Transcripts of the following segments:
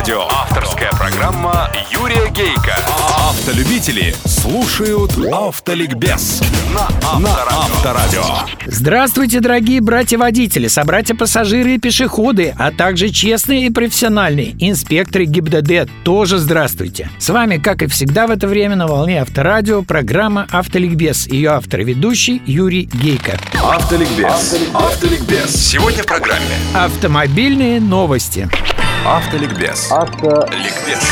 Авторадио. Авторская программа Юрия Гейка. Автолюбители слушают Автоликбез на Авторадио. Здравствуйте, дорогие братья-водители, собратья-пассажиры и пешеходы, а также честные и профессиональные инспекторы ГИБДД. Тоже здравствуйте. С вами, как и всегда в это время, на волне Авторадио программа «Автоликбез». Ее автор и ведущий Юрий Гейко. Автоликбез. Автоликбез. Сегодня в программе Автомобильные новости. Автоликбез. Ликбез.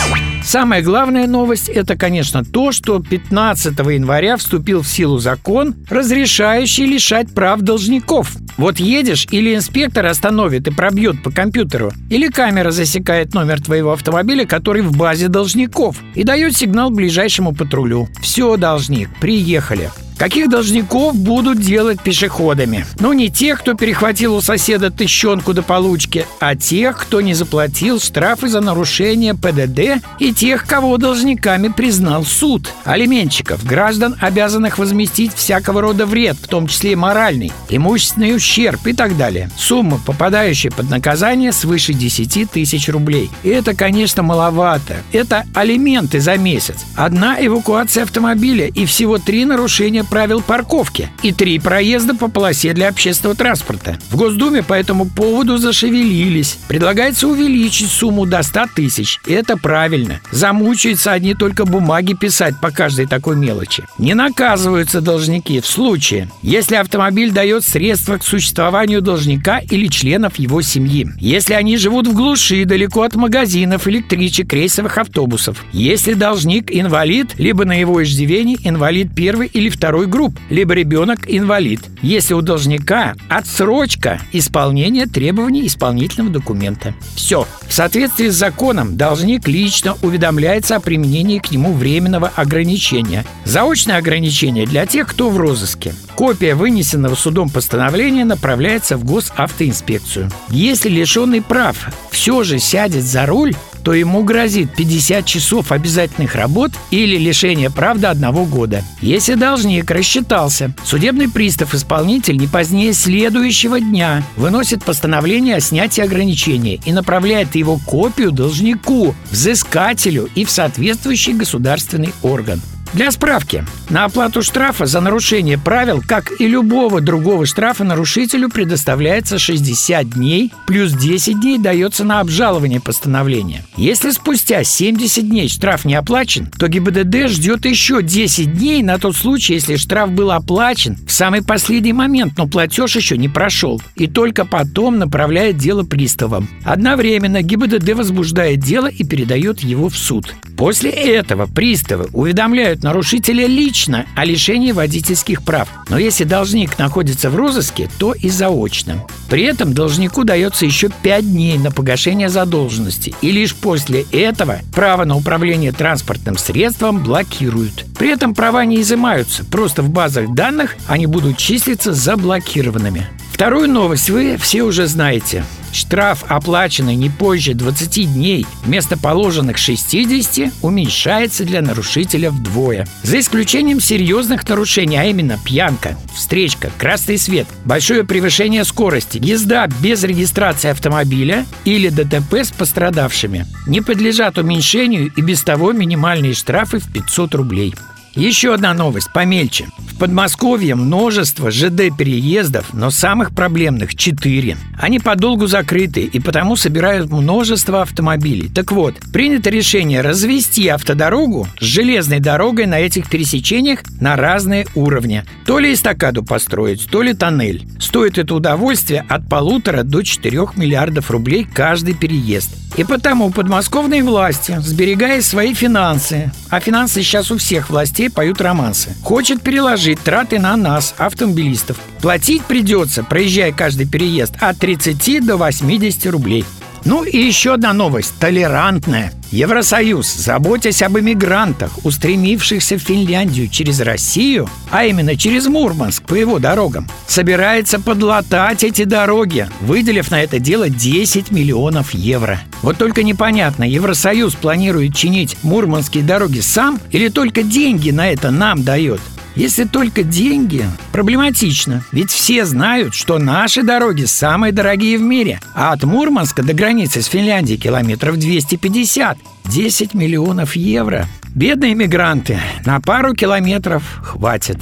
Самая главная новость – это, конечно, то, что 15 января вступил в силу закон, разрешающий лишать прав должников. Вот едешь, или инспектор остановит и пробьет по компьютеру, или камера засекает номер твоего автомобиля, который в базе должников, и дает сигнал ближайшему патрулю. Все, должник, приехали. Каких должников будут делать пешеходами? Ну, не тех, кто перехватил у соседа тыщенку до получки, а тех, кто не заплатил штрафы за нарушение ПДД и тех, кого должниками признал суд. Алименщиков, граждан, обязанных возместить всякого рода вред, в том числе моральный, имущественный ущерб и так далее. Сумма, попадающая под наказание, свыше 10 тысяч рублей. И это, конечно, маловато. Это алименты за месяц. Одна эвакуация автомобиля и всего три нарушения правил парковки и три проезда по полосе для общественного транспорта. В Госдуме по этому поводу зашевелились. Предлагается увеличить сумму до 100 тысяч. И это правильно. Замучаются одни только бумаги писать по каждой такой мелочи. Не наказываются должники в случае, если автомобиль дает средства к существованию должника или членов его семьи. Если они живут в глуши, далеко от магазинов, электричек, рейсовых автобусов. Если должник инвалид, либо на его иждивении инвалид первой или второй групп, либо ребенок инвалид. Если у должника отсрочка исполнения требований исполнительного документа. Все. В соответствии с законом должник лично уведомляется о применении к нему временного ограничения. Заочное ограничение для тех, кто в розыске. Копия вынесенного судом постановления направляется в госавтоинспекцию. Если лишенный прав все же сядет за руль, то ему грозит 50 часов обязательных работ или лишение прав до одного года. Если должник рассчитался, судебный пристав-исполнитель не позднее следующего дня выносит постановление о снятии ограничения и направляет его копию должнику, взыскателю и в соответствующий государственный орган. Для справки, на оплату штрафа за нарушение правил, как и любого другого штрафа, нарушителю предоставляется 60 дней, плюс 10 дней дается на обжалование постановления. Если спустя 70 дней штраф не оплачен, то ГИБДД ждет еще 10 дней на тот случай, если штраф был оплачен в самый последний момент, но платеж еще не прошел, и только потом направляет дело приставам. Одновременно ГИБДД возбуждает дело и передает его в суд. После этого приставы уведомляют нарушителя лично о лишении водительских прав. Но если должник находится в розыске, то и заочно. При этом должнику дается еще 5 дней на погашение задолженности. И лишь после этого право на управление транспортным средством блокируют. При этом права не изымаются, просто в базах данных они будут числиться заблокированными. Вторую новость вы все уже знаете. Штраф, оплаченный не позже 20 дней вместо положенных 60, уменьшается для нарушителя вдвое. За исключением серьезных нарушений, а именно пьянка, встречка, красный свет, большое превышение скорости, езда без регистрации автомобиля или ДТП с пострадавшими, не подлежат уменьшению и без того минимальные штрафы в 500 рублей. Еще одна новость, помельче. В Подмосковье множество ЖД-переездов, но самых проблемных четыре. Они подолгу закрыты и потому собирают множество автомобилей. Так вот, принято решение развести автодорогу с железной дорогой на этих пересечениях на разные уровни. То ли эстакаду построить, то ли тоннель. Стоит это удовольствие от полутора до четырех миллиардов рублей каждый переезд. И потому подмосковные власти, сберегая свои финансы, а финансы сейчас у всех властей поют романсы, хочет переложить траты на нас, автомобилистов. Платить придется, проезжая каждый переезд, от 30 до 80 рублей. Ну и еще одна новость, толерантная. Евросоюз, заботясь об иммигрантах, устремившихся в Финляндию через Россию, а именно через Мурманск по его дорогам, собирается подлатать эти дороги, выделив на это дело 10 миллионов евро. Вот только непонятно, Евросоюз планирует чинить мурманские дороги сам или только деньги на это нам дает? Если только деньги, проблематично. Ведь все знают, что наши дороги самые дорогие в мире. А от Мурманска до границы с Финляндией километров 250. 10 миллионов евро. Бедные мигранты. На пару километров хватит.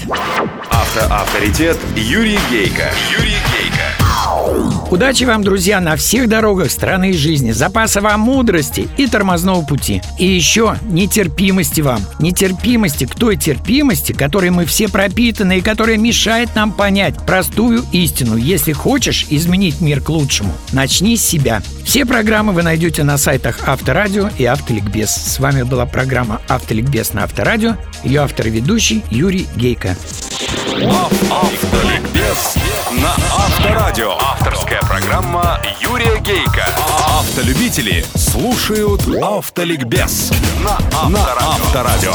Автоавторитет Юрий Гейко. Юрий. Удачи вам, друзья, на всех дорогах страны и жизни. Запаса вам мудрости и тормозного пути. И еще нетерпимости вам. Нетерпимости к той терпимости, которой мы все пропитаны и которая мешает нам понять простую истину. Если хочешь изменить мир к лучшему, начни с себя. Все программы вы найдете на сайтах Авторадио и Автоликбез. С вами была программа Автоликбез на Авторадио. Ее автор и ведущий Юрий Гейко. Автоликбез на Авторадио. Авторская программа Юрия Гейка. Автолюбители слушают Автоликбез на Авторадио.